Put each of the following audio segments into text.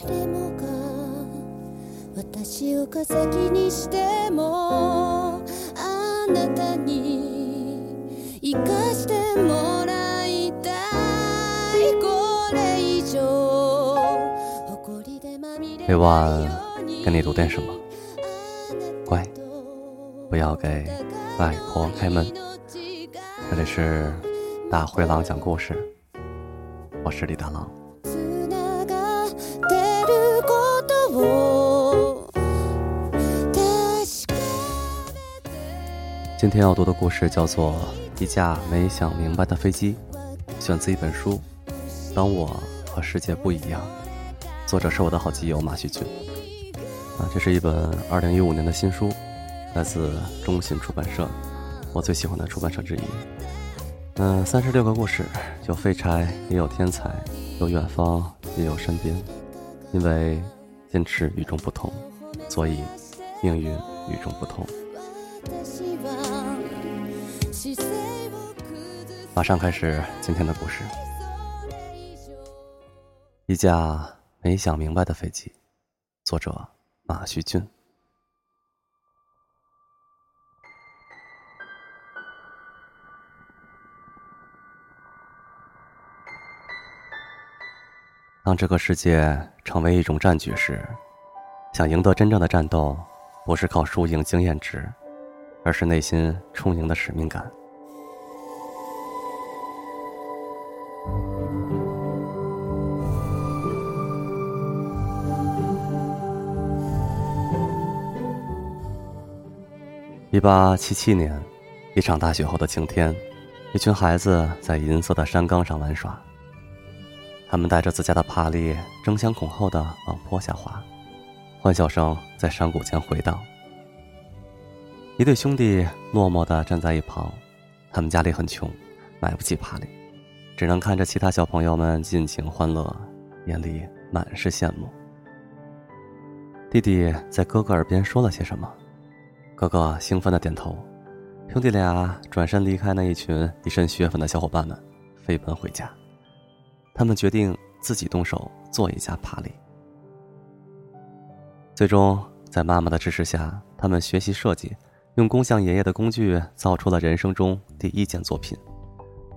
誰もが私を化石にしてもあなたに生かしてもらいたいこれ以上誇りでまみれ每晚跟你读点什么？乖，不要给外婆开门。这里是大灰狼讲故事，我是李大狼。 今天要读的故事叫做《一架没想明白的飞机》，选自一本书《当我和世界不一样》，作者是我的好基友马旭俊。啊，这是一本二零一五年的新书，来自中信出版社，我最喜欢的出版社之一。嗯，三十六个故事，有废柴，也有天才，有远方，也有身边。因为坚持与众不同，所以命运与众不同。私は姿勢を崩す马上开始今天的故事。それ以上一架没想明白的飞机，作者马旭俊。当这个世界成为一种战局时，想赢得真正的战斗，不是靠输赢经验值， 而是内心充盈的使命感。一八七七年，一场大雪后的晴天，一群孩子在银色的山岗上玩耍。他们带着自家的帕力，争先恐后的往坡下滑，欢笑声在山谷间回荡。一对兄弟落寞的站在一旁，他们家里很穷，买不起帕力，只能看着其他小朋友们尽情欢乐，眼里满是羡慕。弟弟在哥哥耳边说了些什么，哥哥兴奋的点头，兄弟俩转身离开那一群一身血粉的小伙伴们，飞奔回家。他们决定自己动手做一架帕力。最终，在妈妈的支持下，他们学习设计，用工匠爷爷的工具造出了人生中第一件作品。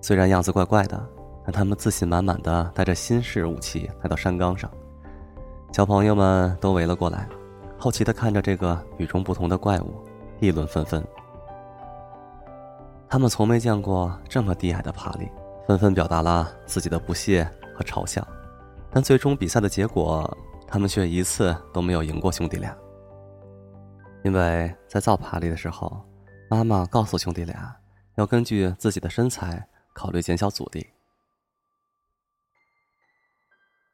虽然样子怪怪的，但他们自信满满的带着新式武器来到山岗上。小朋友们都围了过来，好奇的看着这个与众不同的怪物，议论纷纷。他们从没见过这么低矮的帕力。纷纷表达了自己的不屑和嘲笑，但最终比赛的结果，他们却一次都没有赢过兄弟俩。因为在造爬犁的时候，妈妈告诉兄弟俩，要根据自己的身材考虑减小阻力。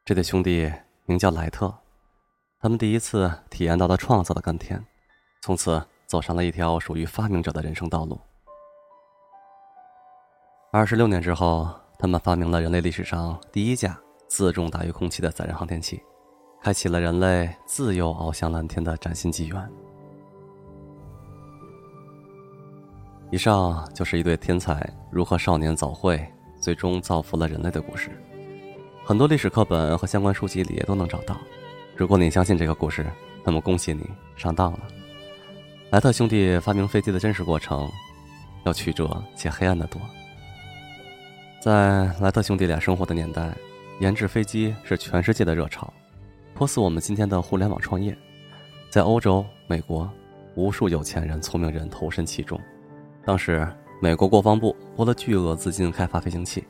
这对兄弟名叫莱特，他们第一次体验到了创造的甘甜，从此走上了一条属于发明者的人生道路。二十六年之后，他们发明了人类历史上第一架自重大于空气的载人航天器，开启了人类自由翱翔蓝天的崭新纪元。以上就是一对天才如何少年早慧，最终造福了人类的故事。很多历史课本和相关书籍里也都能找到。如果你相信这个故事，那么恭喜你上当了。莱特兄弟发明飞机的真实过程，要曲折且黑暗的多。在莱特兄弟俩生活的年代，研制飞机是全世界的热潮，颇似我们今天的互联网创业。在欧洲、美国，无数有钱人、聪明人投身其中。当时，美国国防部拨了巨额资金开发飞行器，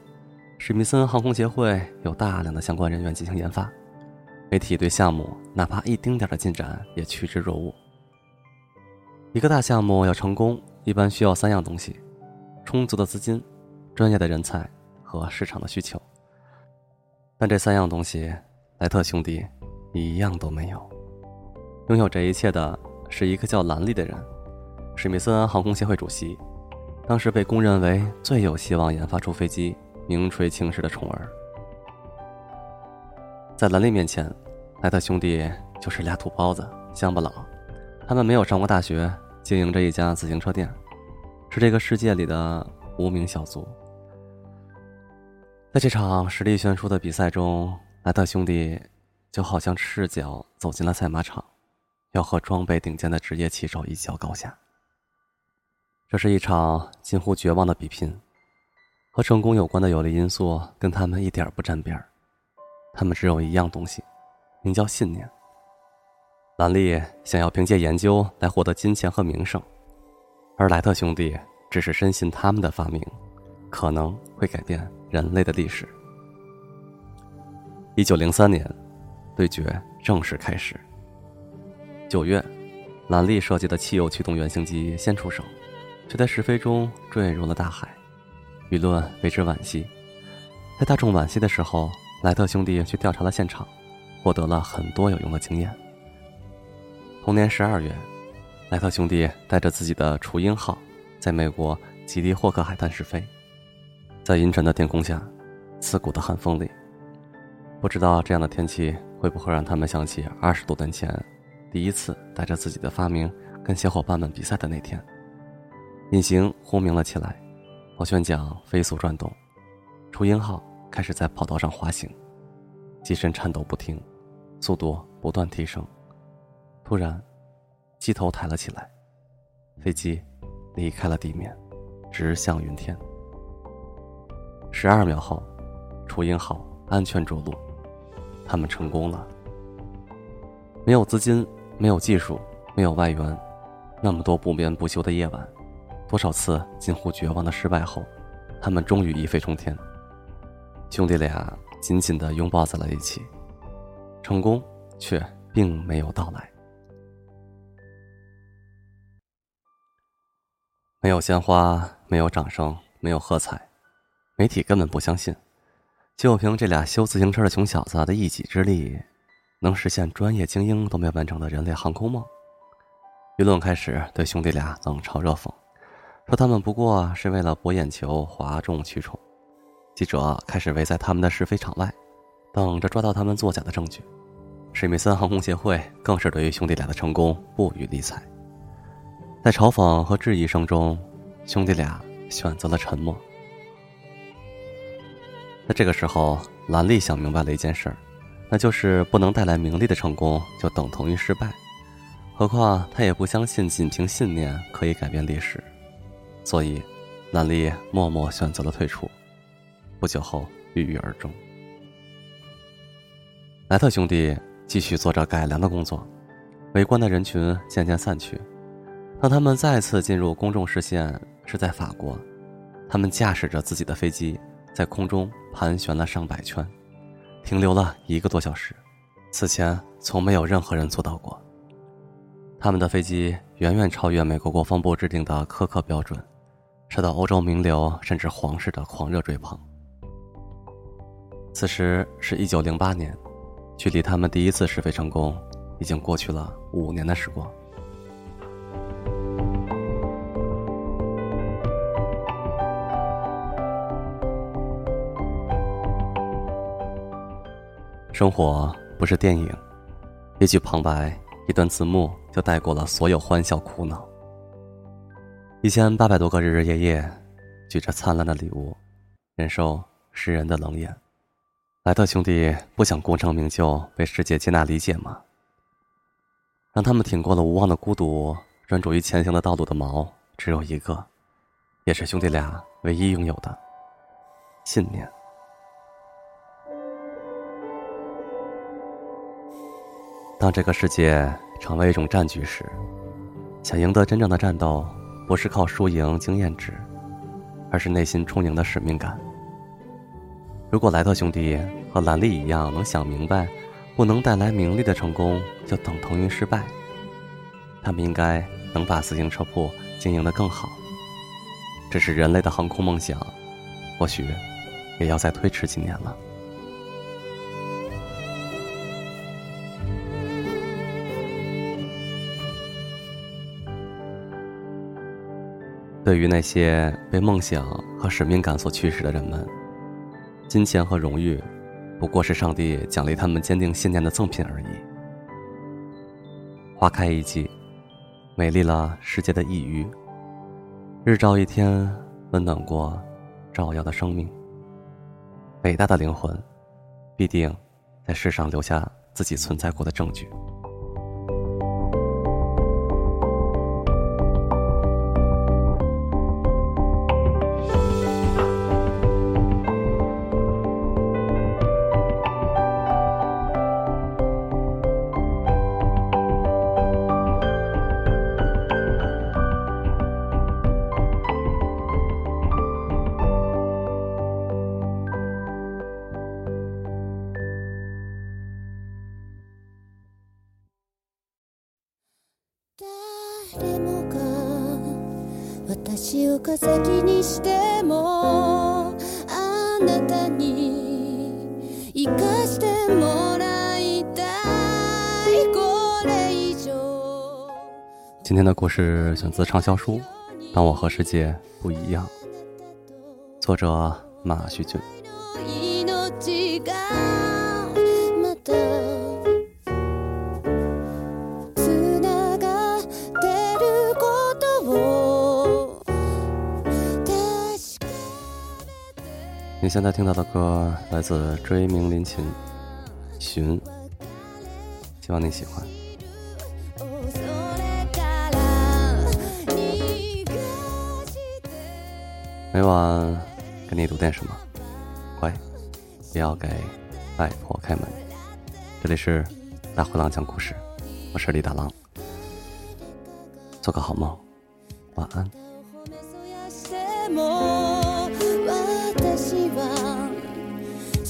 史密森航空协会有大量的相关人员进行研发，媒体对项目哪怕一丁点的进展也趋之若鹜。一个大项目要成功，一般需要三样东西：充足的资金、专业的人才。和市场的需求，但这三样东西，莱特兄弟一样都没有。拥有这一切的是一个叫兰利的人，史密森航空协会主席，当时被公认为最有希望研发出飞机、名垂青史的宠儿。在兰利面前，莱特兄弟就是俩土包子、乡巴佬，他们没有上过大学，经营着一家自行车店，是这个世界里的无名小卒。在这场实力悬殊的比赛中，莱特兄弟就好像赤脚走进了赛马场，要和装备顶尖的职业骑手一较高下。这是一场近乎绝望的比拼，和成功有关的有利因素跟他们一点不沾边儿。他们只有一样东西，名叫信念。兰利想要凭借研究来获得金钱和名声，而莱特兄弟只是深信他们的发明可能会改变人类的历史。一九零三年，对决正式开始。九月，兰利设计的汽油驱动原型机先出手，却在试飞中坠入了大海，舆论为之惋惜。在大众惋惜的时候，莱特兄弟去调查了现场，获得了很多有用的经验。同年十二月，莱特兄弟带着自己的雏鹰号，在美国吉利霍克海滩试飞。在阴沉的天空下，刺骨的寒风里，不知道这样的天气会不会让他们想起二十多年前，第一次带着自己的发明跟小伙伴们比赛的那天。引擎轰鸣了起来，螺旋桨飞速转动，雏鹰号开始在跑道上滑行，机身颤抖不停，速度不断提升。突然，机头抬了起来，飞机离开了地面，直向云天。十二秒后，雏鹰号安全着陆，他们成功了。没有资金，没有技术，没有外援，那么多不眠不休的夜晚，多少次近乎绝望的失败后，他们终于一飞冲天。兄弟俩紧紧地拥抱在了一起，成功却并没有到来。没有鲜花，没有掌声，没有喝彩，媒体根本不相信，就凭这俩修自行车的穷小子的一己之力，能实现专业精英都没完成的人类航空梦。舆论开始对兄弟俩冷嘲热讽，说他们不过是为了博眼球、哗众取宠。记者开始围在他们的试飞场外，等着抓到他们作假的证据。史密森航空协会更是对于兄弟俩的成功不予理睬。在嘲讽和质疑声中，兄弟俩选择了沉默。在这个时候，兰利想明白了一件事儿，那就是不能带来名利的成功就等同于失败。何况他也不相信仅凭信念可以改变历史，所以，兰利默默选择了退出。不久后，郁郁而终。莱特兄弟继续做着改良的工作，围观的人群渐渐散去。当他们再次进入公众视线，是在法国。他们驾驶着自己的飞机，在空中盘旋了上百圈，停留了一个多小时。此前从没有任何人做到过。他们的飞机远远超越美国国防部制定的苛刻标准，受到欧洲名流甚至皇室的狂热追捧。此时是一九零八年，距离他们第一次试飞成功，已经过去了五年的时光。生活不是电影，一句旁白，一段字幕就带过了所有欢笑苦恼。一千八百多个日日夜夜，举着灿烂的礼物，忍受世人的冷眼。莱特兄弟不想功成名就，被世界接纳理解吗？让他们挺过了无望的孤独，专注于前行的道路的锚只有一个，也是兄弟俩唯一拥有的信念。当这个世界成为一种战局时，想赢得真正的战斗，不是靠输赢经验值，而是内心充盈的使命感。如果莱特兄弟和兰利一样能想明白，不能带来名利的成功就等同于失败，他们应该能把自行车铺经营得更好。只是人类的航空梦想，或许也要再推迟几年了。对于那些被梦想和使命感所驱使的人们，金钱和荣誉，不过是上帝奖励他们坚定信念的赠品而已。花开一季，美丽了世界的一隅。日照一天，温暖过照耀的生命。伟大的灵魂，必定在世上留下自己存在过的证据。誰もが私を化石にしてもあなたに生かしてもらいたい。これ以上。今天的故事选自畅销书《当我和世界不一样》，作者马旭俊。你现在听到的歌来自追名林琴，《寻》，希望你喜欢。それから逃がして每晚给你读点什么，乖，也要给外婆开门。这里是大灰狼讲故事，我是李大狼，做个好梦，晚安。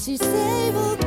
she say we'll